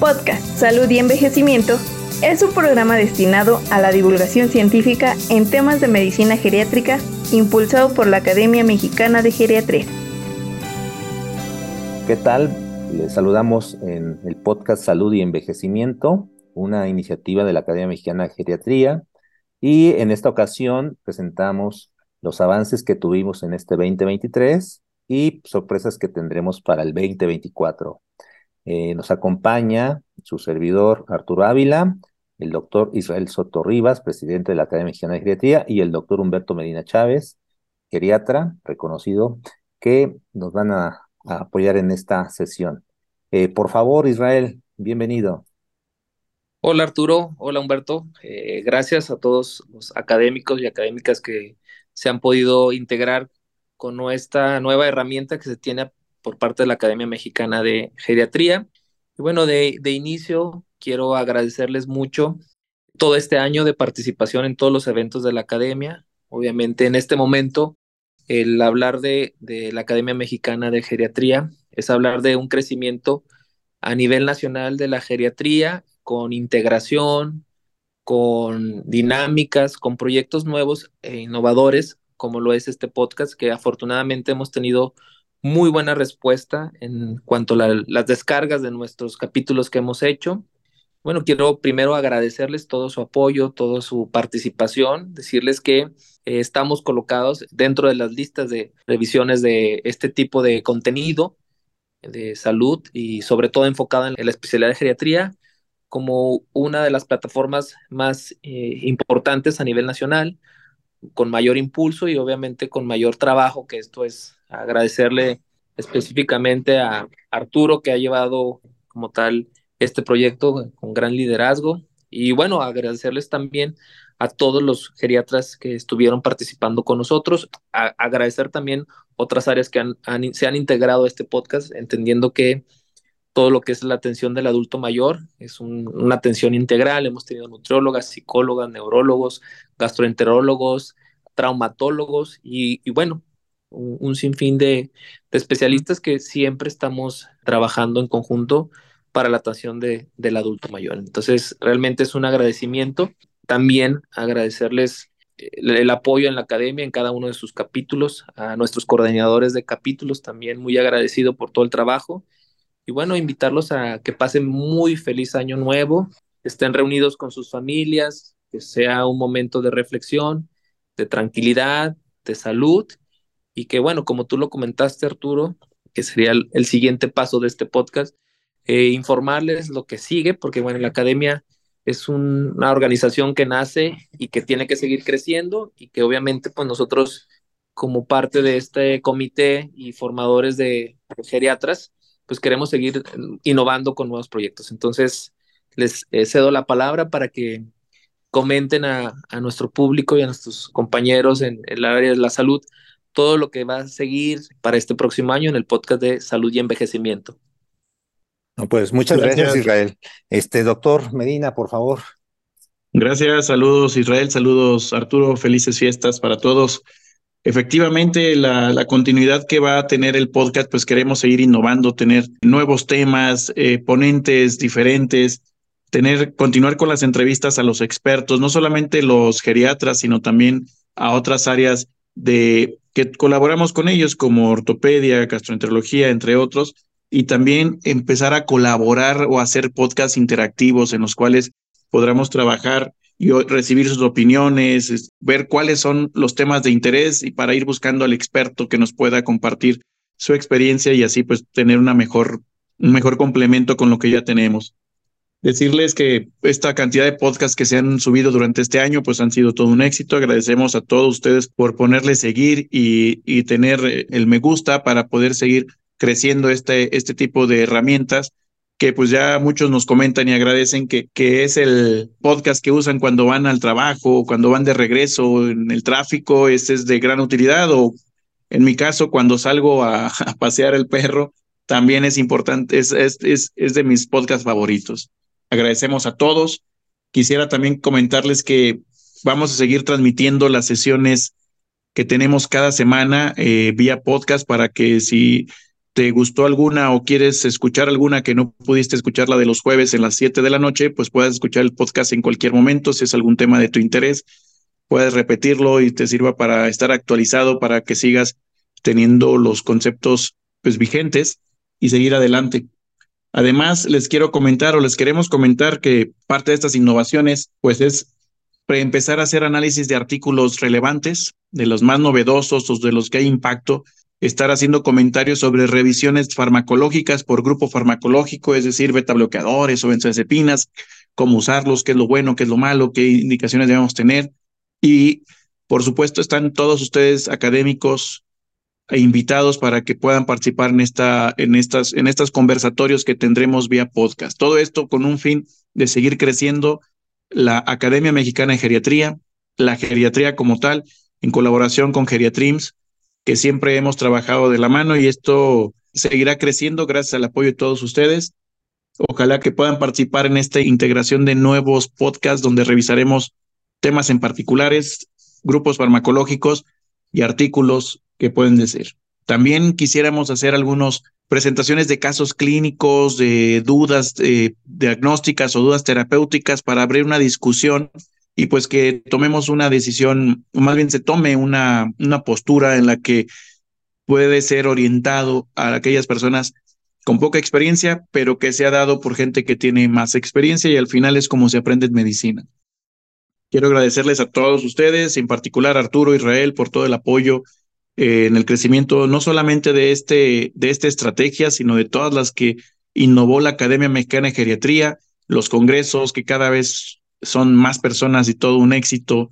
Podcast Salud y Envejecimiento es un programa destinado a la divulgación científica en temas de medicina geriátrica impulsado por la Academia Mexicana de Geriatría. ¿Qué tal? Les saludamos en el podcast Salud y Envejecimiento, una iniciativa de la Academia Mexicana de Geriatría. Y en esta ocasión presentamos los avances que tuvimos en este 2023 y sorpresas que tendremos para el 2024. Eh, nos acompaña su servidor Arturo Ávila, el doctor Israel Soto Rivas, presidente de la Academia Mexicana de Geriatría, y el doctor Humberto Medina Chávez, geriatra reconocido, que nos van a, apoyar en esta sesión. Eh, por favor, Israel, bienvenido. Hola Arturo, hola Humberto. Eh, gracias a todos los académicos y académicas que se han podido integrar con esta nueva herramienta que se tiene por parte de la Academia Mexicana de Geriatría. Y bueno, de, inicio quiero agradecerles mucho todo este año de participación en todos los eventos de la Academia. Obviamente en este momento el hablar de, de la Academia Mexicana de Geriatría es hablar de un crecimiento a nivel nacional de la geriatría con integración, con dinámicas, con proyectos nuevos e innovadores, como lo es este podcast, que afortunadamente hemos tenido muy buena respuesta en cuanto a las descargas de nuestros capítulos que hemos hecho. Bueno, quiero primero agradecerles todo su apoyo, toda su participación, decirles que eh, estamos colocados dentro de las listas de revisiones de este tipo de contenido de salud y sobre todo enfocada en la especialidad de geriatría como una de las plataformas más eh, importantes a nivel nacional, con mayor impulso y obviamente con mayor trabajo, que esto es agradecerle específicamente a Arturo que ha llevado como tal este proyecto con gran liderazgo. Y bueno, agradecerles también a todos los geriatras que estuvieron participando con nosotros, agradecer también otras áreas que se han integrado a este podcast, entendiendo que todo lo que es la atención del adulto mayor es una atención integral, hemos tenido nutriólogas, psicólogas, neurólogos, gastroenterólogos, traumatólogos y, bueno, un, sinfín de, especialistas que siempre estamos trabajando en conjunto para la atención de, del adulto mayor. Entonces, realmente es un agradecimiento. También agradecerles eh, el, apoyo en la academia en cada uno de sus capítulos, a nuestros coordinadores de capítulos, también muy agradecido por todo el trabajo. Y bueno, invitarlos a que pasen muy feliz año nuevo, estén reunidos con sus familias, que sea un momento de reflexión, de tranquilidad, de salud y que bueno, como tú lo comentaste Arturo, que sería el, siguiente paso de este podcast, eh, informarles lo que sigue, porque bueno, la academia es una organización que nace y que tiene que seguir creciendo y que obviamente pues nosotros como parte de este comité y formadores de geriatras, pues queremos seguir innovando con nuevos proyectos. Entonces, les eh, cedo la palabra para que comenten a, nuestro público y a nuestros compañeros en, el área de la salud todo lo que va a seguir para este próximo año en el podcast de salud y envejecimiento. pues muchas gracias. Israel. Este doctor Medina, por favor. Gracias, saludos Israel, saludos Arturo, felices fiestas para todos. Efectivamente, la, la, continuidad que va a tener el podcast, pues queremos seguir innovando, tener nuevos temas, eh, ponentes diferentes, tener, continuar con las entrevistas a los expertos, no solamente los geriatras, sino también a otras áreas de que colaboramos con ellos como ortopedia, gastroenterología, entre otros, y también empezar a colaborar o hacer podcasts interactivos en los cuales podamos trabajar y recibir sus opiniones, ver cuáles son los temas de interés y para ir buscando al experto que nos pueda compartir su experiencia y así pues tener una mejor, un mejor complemento con lo que ya tenemos decirles que esta cantidad de podcasts que se han subido durante este año, pues han sido todo un éxito. Agradecemos a todos ustedes por ponerle seguir y, y tener eh, el me gusta para poder seguir creciendo este, este tipo de herramientas que pues ya muchos nos comentan y agradecen que, que es el podcast que usan cuando van al trabajo, cuando van de regreso en el tráfico, este es de gran utilidad o en mi caso cuando salgo a, a pasear el perro, también es importante, es, es, es, es de mis podcasts favoritos. Agradecemos a todos. Quisiera también comentarles que vamos a seguir transmitiendo las sesiones que tenemos cada semana eh, vía podcast para que si te gustó alguna o quieres escuchar alguna que no pudiste escuchar la de los jueves en las 7 de la noche, pues puedes escuchar el podcast en cualquier momento si es algún tema de tu interés. Puedes repetirlo y te sirva para estar actualizado, para que sigas teniendo los conceptos pues vigentes y seguir adelante. Además, les quiero comentar o les queremos comentar que parte de estas innovaciones pues es empezar a hacer análisis de artículos relevantes, de los más novedosos o de los que hay impacto estar haciendo comentarios sobre revisiones farmacológicas por grupo farmacológico, es decir, beta bloqueadores o benzodiazepinas, cómo usarlos, qué es lo bueno, qué es lo malo, qué indicaciones debemos tener. Y, por supuesto, están todos ustedes académicos invitados para que puedan participar en, esta, en, estas, en estos conversatorios que tendremos vía podcast. Todo esto con un fin de seguir creciendo la Academia Mexicana de Geriatría, la geriatría como tal, en colaboración con Geriatrims, que siempre hemos trabajado de la mano y esto seguirá creciendo gracias al apoyo de todos ustedes. Ojalá que puedan participar en esta integración de nuevos podcasts donde revisaremos temas en particulares, grupos farmacológicos y artículos que pueden decir. También quisiéramos hacer algunas presentaciones de casos clínicos, de dudas eh, diagnósticas o dudas terapéuticas para abrir una discusión y pues que tomemos una decisión, más bien se tome una, una postura en la que puede ser orientado a aquellas personas con poca experiencia, pero que se ha dado por gente que tiene más experiencia y al final es como se aprende en medicina. Quiero agradecerles a todos ustedes, en particular a Arturo Israel, por todo el apoyo eh, en el crecimiento, no solamente de, este, de esta estrategia, sino de todas las que innovó la Academia Mexicana de Geriatría, los congresos que cada vez son más personas y todo un éxito.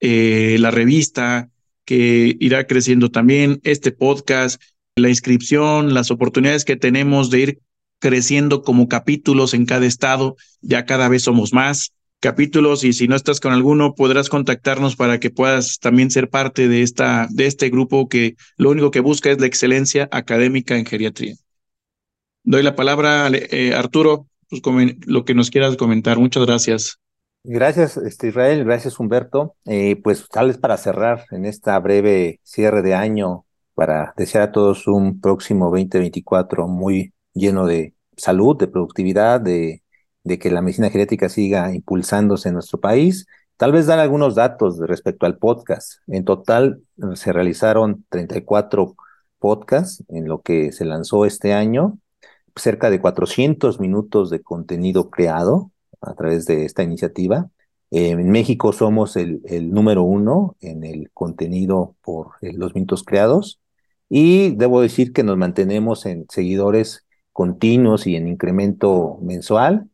Eh, la revista que irá creciendo también, este podcast, la inscripción, las oportunidades que tenemos de ir creciendo como capítulos en cada estado, ya cada vez somos más capítulos y si no estás con alguno podrás contactarnos para que puedas también ser parte de esta de este grupo que lo único que busca es la excelencia académica en geriatría. Doy la palabra a eh, Arturo, pues, lo que nos quieras comentar. Muchas gracias. Gracias, este, Israel, gracias, Humberto. Eh, pues tal vez para cerrar en esta breve cierre de año, para desear a todos un próximo 2024 muy lleno de salud, de productividad, de, de que la medicina genética siga impulsándose en nuestro país. Tal vez dar algunos datos respecto al podcast. En total se realizaron 34 podcasts en lo que se lanzó este año, cerca de 400 minutos de contenido creado, a través de esta iniciativa. en México somos el, número uno en el contenido por los minutos creados y debo decir que nos mantenemos en seguidores continuos y en incremento mensual.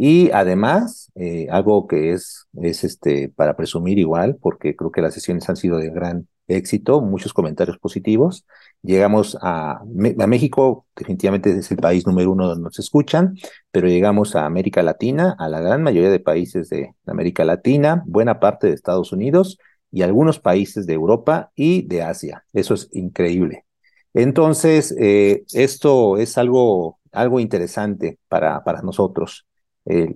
Y además, eh, algo que es, es este, para presumir igual, porque creo que las sesiones han sido de gran éxito, muchos comentarios positivos. Llegamos a, a, México, definitivamente es el país número uno donde nos escuchan, pero llegamos a América Latina, a la gran mayoría de países de América Latina, buena parte de Estados Unidos y algunos países de Europa y de Asia. Eso es increíble. Entonces, eh, esto es algo, algo interesante para, para nosotros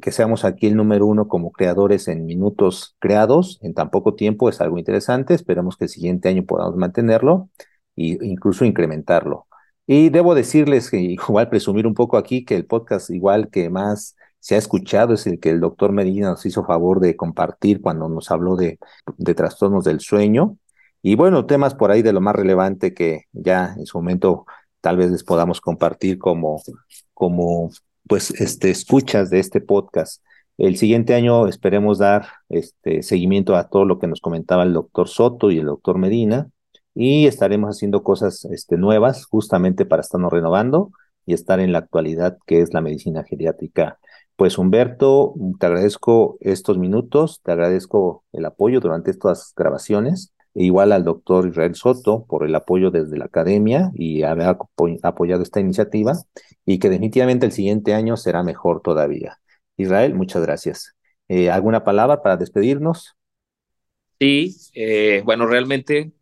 que seamos aquí el número uno como creadores en minutos creados en tan poco tiempo es algo interesante. Esperemos que el siguiente año podamos mantenerlo e incluso incrementarlo. Y debo decirles que igual presumir un poco aquí que el podcast igual que más se ha escuchado es el que el doctor Medina nos hizo favor de compartir cuando nos habló de, de trastornos del sueño. Y bueno, temas por ahí de lo más relevante que ya en su momento tal vez les podamos compartir como, como pues este, escuchas de este podcast. El siguiente año esperemos dar este seguimiento a todo lo que nos comentaba el doctor Soto y el doctor Medina y estaremos haciendo cosas este, nuevas justamente para estarnos renovando y estar en la actualidad que es la medicina geriátrica. Pues Humberto, te agradezco estos minutos, te agradezco el apoyo durante estas grabaciones igual al doctor Israel Soto por el apoyo desde la academia y haber apoyado esta iniciativa y que definitivamente el siguiente año será mejor todavía. Israel, muchas gracias. Eh, ¿Alguna palabra para despedirnos? Sí, eh, bueno, realmente,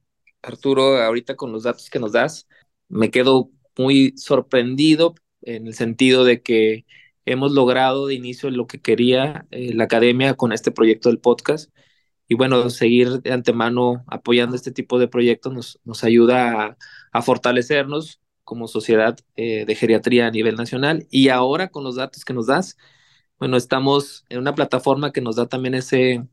Arturo, ahorita con los datos que nos das, me quedo muy sorprendido en el sentido de que hemos logrado de inicio lo que quería eh, la academia con este proyecto del podcast y bueno, seguir de antemano apoyando este tipo de proyectos nos, nos ayuda a, fortalecernos como sociedad eh, de geriatría a nivel nacional. Y ahora con los datos que nos das, bueno, estamos en una plataforma que nos da también ese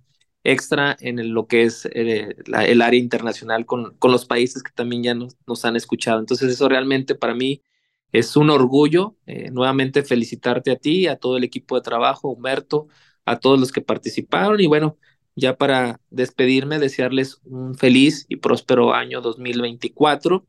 extra en lo que es eh, el área internacional con, con, los países que también ya nos, nos, han escuchado. Entonces eso realmente para mí es un orgullo. Eh, nuevamente felicitarte a ti, a todo el equipo de trabajo, Humberto, a todos los que participaron y bueno, ya para despedirme, desearles un feliz y próspero año 2024.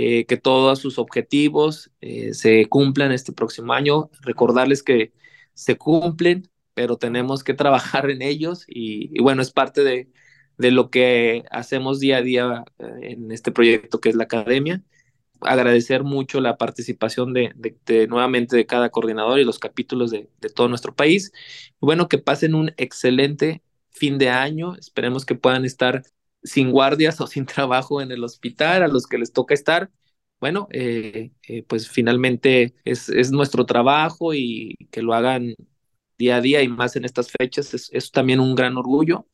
Eh, que todos sus objetivos se cumplan este próximo año. Recordarles que se cumplen, pero tenemos que trabajar en ellos y, bueno, es parte de, de, lo que hacemos día a día eh, en este proyecto que es la academia. Agradecer mucho la participación de, de, nuevamente de cada coordinador y los capítulos de, todo nuestro país. Y bueno, que pasen un excelente fin de año. Esperemos que puedan estar sin guardias o sin trabajo en el hospital, a los que les toca estar bueno, eh, eh, pues finalmente es, es, nuestro trabajo y que lo hagan día a día y más en estas fechas es, también un gran orgullo.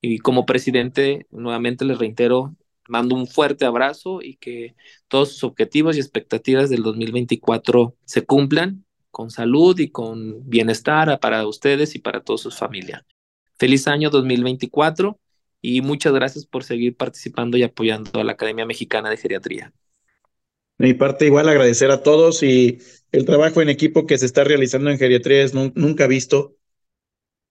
Y como presidente, nuevamente les reitero, mando un fuerte abrazo y que todos sus objetivos y expectativas del 2024 se cumplan con salud y con bienestar para ustedes y para toda su familia. Feliz año 2024 y muchas gracias por seguir participando y apoyando a la Academia Mexicana de Geriatría. De mi parte, igual agradecer a todos y el trabajo en equipo que se está realizando en geriatría es nunca visto.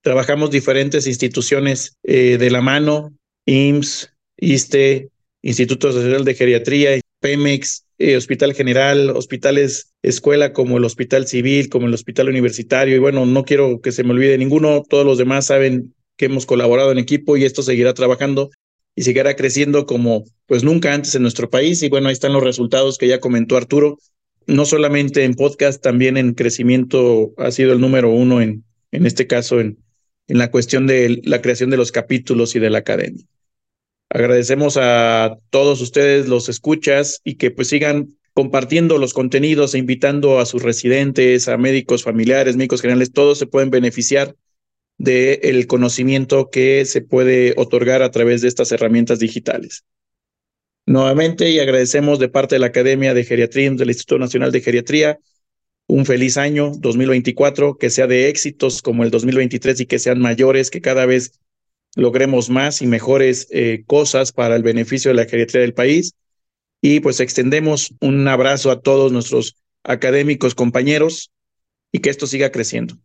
Trabajamos diferentes instituciones eh, de la mano, IMSS, ISTE, Instituto Nacional de Geriatría, Pemex, eh, Hospital General, hospitales escuela como el Hospital Civil, como el Hospital Universitario. Y bueno, no quiero que se me olvide ninguno, todos los demás saben que hemos colaborado en equipo y esto seguirá trabajando y seguirá creciendo como pues nunca antes en nuestro país. Y bueno, ahí están los resultados que ya comentó Arturo. No solamente en podcast, también en crecimiento ha sido el número uno en, en este caso en, en la cuestión de la creación de los capítulos y de la academia. Agradecemos a todos ustedes los escuchas y que pues sigan compartiendo los contenidos e invitando a sus residentes, a médicos familiares, médicos generales, todos se pueden beneficiar del conocimiento que se puede otorgar a través de estas herramientas digitales. Nuevamente, y agradecemos de parte de la Academia de Geriatría del Instituto Nacional de Geriatría un feliz año 2024, que sea de éxitos como el 2023 y que sean mayores, que cada vez logremos más y mejores eh, cosas para el beneficio de la geriatría del país. Y pues extendemos un abrazo a todos nuestros académicos compañeros y que esto siga creciendo.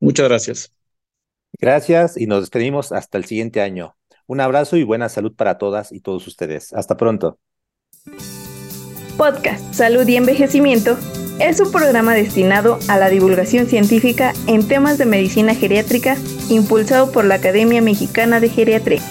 Muchas gracias. Gracias y nos despedimos hasta el siguiente año. Un abrazo y buena salud para todas y todos ustedes. Hasta pronto. Podcast Salud y Envejecimiento es un programa destinado a la divulgación científica en temas de medicina geriátrica impulsado por la Academia Mexicana de Geriatría.